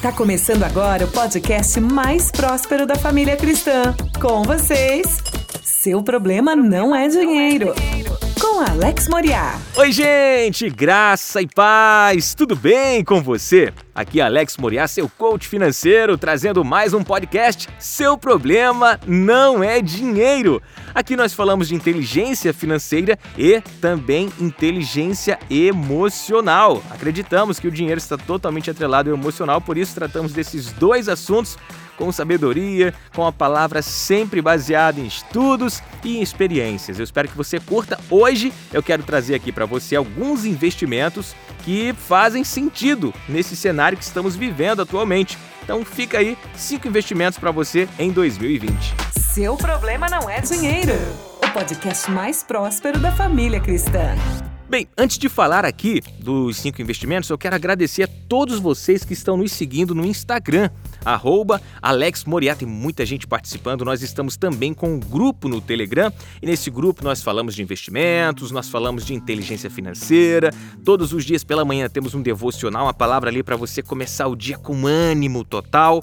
Tá começando agora o podcast mais próspero da família cristã. Com vocês, seu problema não é dinheiro. Com Alex Moriá. Oi, gente, graça e paz, tudo bem com você? Aqui Alex Moriá, seu coach financeiro, trazendo mais um podcast. Seu problema não é dinheiro. Aqui nós falamos de inteligência financeira e também inteligência emocional. Acreditamos que o dinheiro está totalmente atrelado ao emocional, por isso tratamos desses dois assuntos com sabedoria, com a palavra sempre baseada em estudos e em experiências. Eu espero que você curta. Hoje eu quero trazer aqui para você alguns investimentos que fazem sentido nesse cenário que estamos vivendo atualmente. Então fica aí cinco investimentos para você em 2020. Seu problema não é dinheiro. O podcast mais próspero da família cristã. Bem, antes de falar aqui dos cinco investimentos, eu quero agradecer a todos vocês que estão nos seguindo no Instagram, arroba Alex Moriá. Tem muita gente participando. Nós estamos também com um grupo no Telegram e nesse grupo nós falamos de investimentos, nós falamos de inteligência financeira. Todos os dias pela manhã temos um devocional, uma palavra ali para você começar o dia com ânimo total.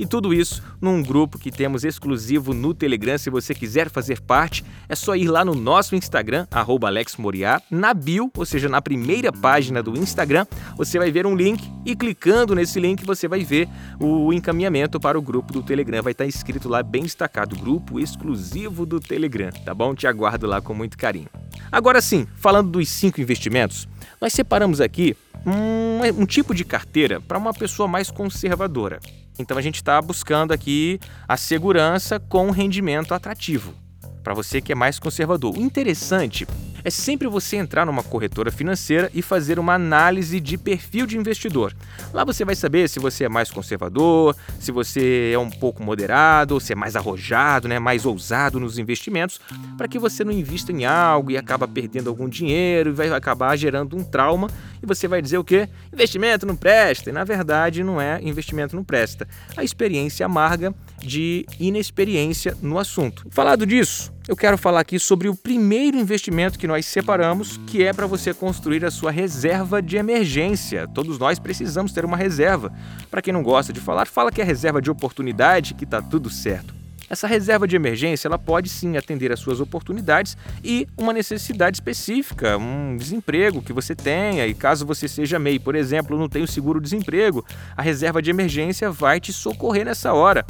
E tudo isso num grupo que temos exclusivo no Telegram. Se você quiser fazer parte, é só ir lá no nosso Instagram, AlexMoriá, na bio, ou seja, na primeira página do Instagram, você vai ver um link e clicando nesse link você vai ver o encaminhamento para o grupo do Telegram. Vai estar escrito lá bem destacado, grupo exclusivo do Telegram, tá bom? Te aguardo lá com muito carinho. Agora sim, falando dos cinco investimentos, nós separamos aqui um, um tipo de carteira para uma pessoa mais conservadora. Então a gente está buscando aqui a segurança com rendimento atrativo para você que é mais conservador. O interessante é sempre você entrar numa corretora financeira e fazer uma análise de perfil de investidor. Lá você vai saber se você é mais conservador, se você é um pouco moderado, se é mais arrojado, né, mais ousado nos investimentos, para que você não invista em algo e acaba perdendo algum dinheiro e vai acabar gerando um trauma e você vai dizer o quê? Investimento não presta. E na verdade não é investimento não presta. A experiência amarga de inexperiência no assunto. Falado disso, eu quero falar aqui sobre o primeiro investimento que nós separamos, que é para você construir a sua reserva de emergência. Todos nós precisamos ter uma reserva. Para quem não gosta de falar, fala que é reserva de oportunidade, que está tudo certo. Essa reserva de emergência ela pode sim atender às suas oportunidades e uma necessidade específica, um desemprego que você tenha e caso você seja MEI, por exemplo, não tem o seguro-desemprego, a reserva de emergência vai te socorrer nessa hora.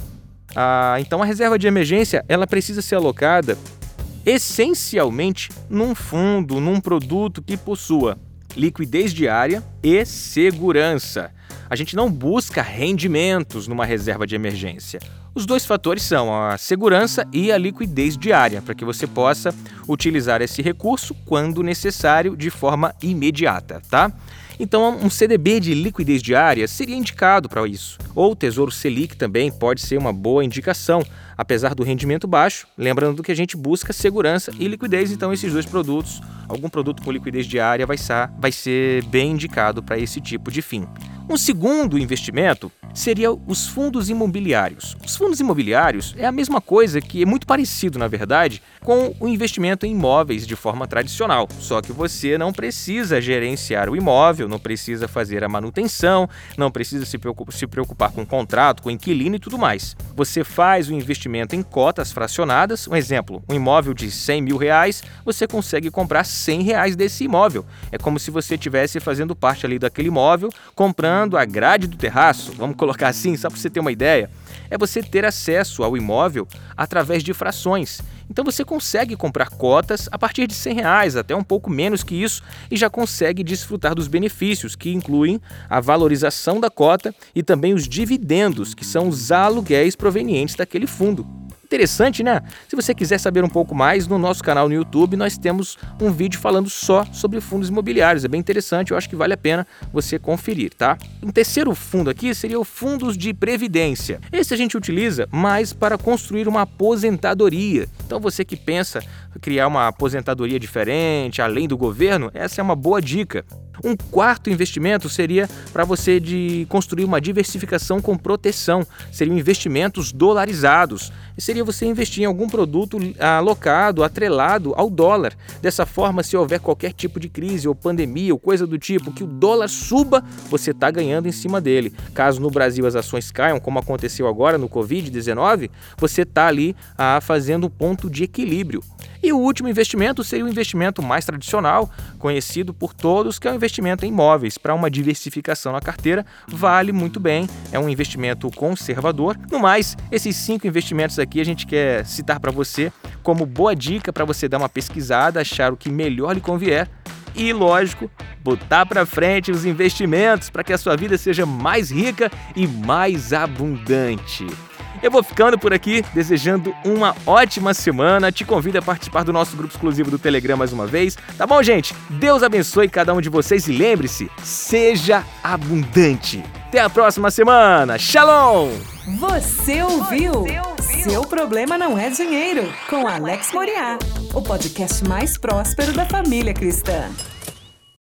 Ah, então a reserva de emergência ela precisa ser alocada essencialmente num fundo, num produto que possua liquidez diária e segurança. A gente não busca rendimentos numa reserva de emergência. Os dois fatores são a segurança e a liquidez diária, para que você possa utilizar esse recurso quando necessário de forma imediata, tá? Então, um CDB de liquidez diária seria indicado para isso. Ou o Tesouro Selic também pode ser uma boa indicação, apesar do rendimento baixo, lembrando que a gente busca segurança e liquidez, então esses dois produtos, algum produto com liquidez diária vai ser, vai ser bem indicado para esse tipo de fim. Um segundo investimento seria os fundos imobiliários. Os fundos imobiliários é a mesma coisa que é muito parecido, na verdade, com o investimento em imóveis de forma tradicional. Só que você não precisa gerenciar o imóvel, não precisa fazer a manutenção, não precisa se preocupar, com o contrato, com o inquilino e tudo mais. Você faz o investimento em cotas fracionadas. Um exemplo, um imóvel de 100 mil reais, você consegue comprar 100 reais desse imóvel. É como se você estivesse fazendo parte ali daquele imóvel, comprando a grade do terraço. Vamos colocar assim, só para você ter uma ideia, é você ter acesso ao imóvel através de frações. Então você consegue comprar cotas a partir de 100 reais, até um pouco menos que isso, e já consegue desfrutar dos benefícios, que incluem a valorização da cota e também os dividendos, que são os aluguéis provenientes daquele fundo. Interessante, né? Se você quiser saber um pouco mais, no nosso canal no YouTube nós temos um vídeo falando só sobre fundos imobiliários. É bem interessante, eu acho que vale a pena você conferir, tá? Um terceiro fundo aqui seria o fundos de previdência. Esse a gente utiliza mais para construir uma aposentadoria. Então você que pensa criar uma aposentadoria diferente, além do governo, essa é uma boa dica. Um quarto investimento seria para você de construir uma diversificação com proteção, seriam investimentos dolarizados. E seria você investir em algum produto alocado, atrelado ao dólar. Dessa forma, se houver qualquer tipo de crise ou pandemia ou coisa do tipo, que o dólar suba, você está ganhando em cima dele. Caso no Brasil as ações caiam, como aconteceu agora no Covid-19, você está ali ah, fazendo um ponto de equilíbrio. E o último investimento seria o investimento mais tradicional, conhecido por todos, que é o investimento em imóveis. Para uma diversificação na carteira, vale muito bem, é um investimento conservador. No mais, esses cinco investimentos aqui a gente quer citar para você como boa dica para você dar uma pesquisada, achar o que melhor lhe convier e, lógico, botar para frente os investimentos para que a sua vida seja mais rica e mais abundante. Eu vou ficando por aqui, desejando uma ótima semana. Te convido a participar do nosso grupo exclusivo do Telegram mais uma vez. Tá bom, gente? Deus abençoe cada um de vocês e lembre-se, seja abundante. Até a próxima semana. Shalom! Você ouviu? Você ouviu? Seu problema não é dinheiro, com Alex Moriá, o podcast mais próspero da família cristã.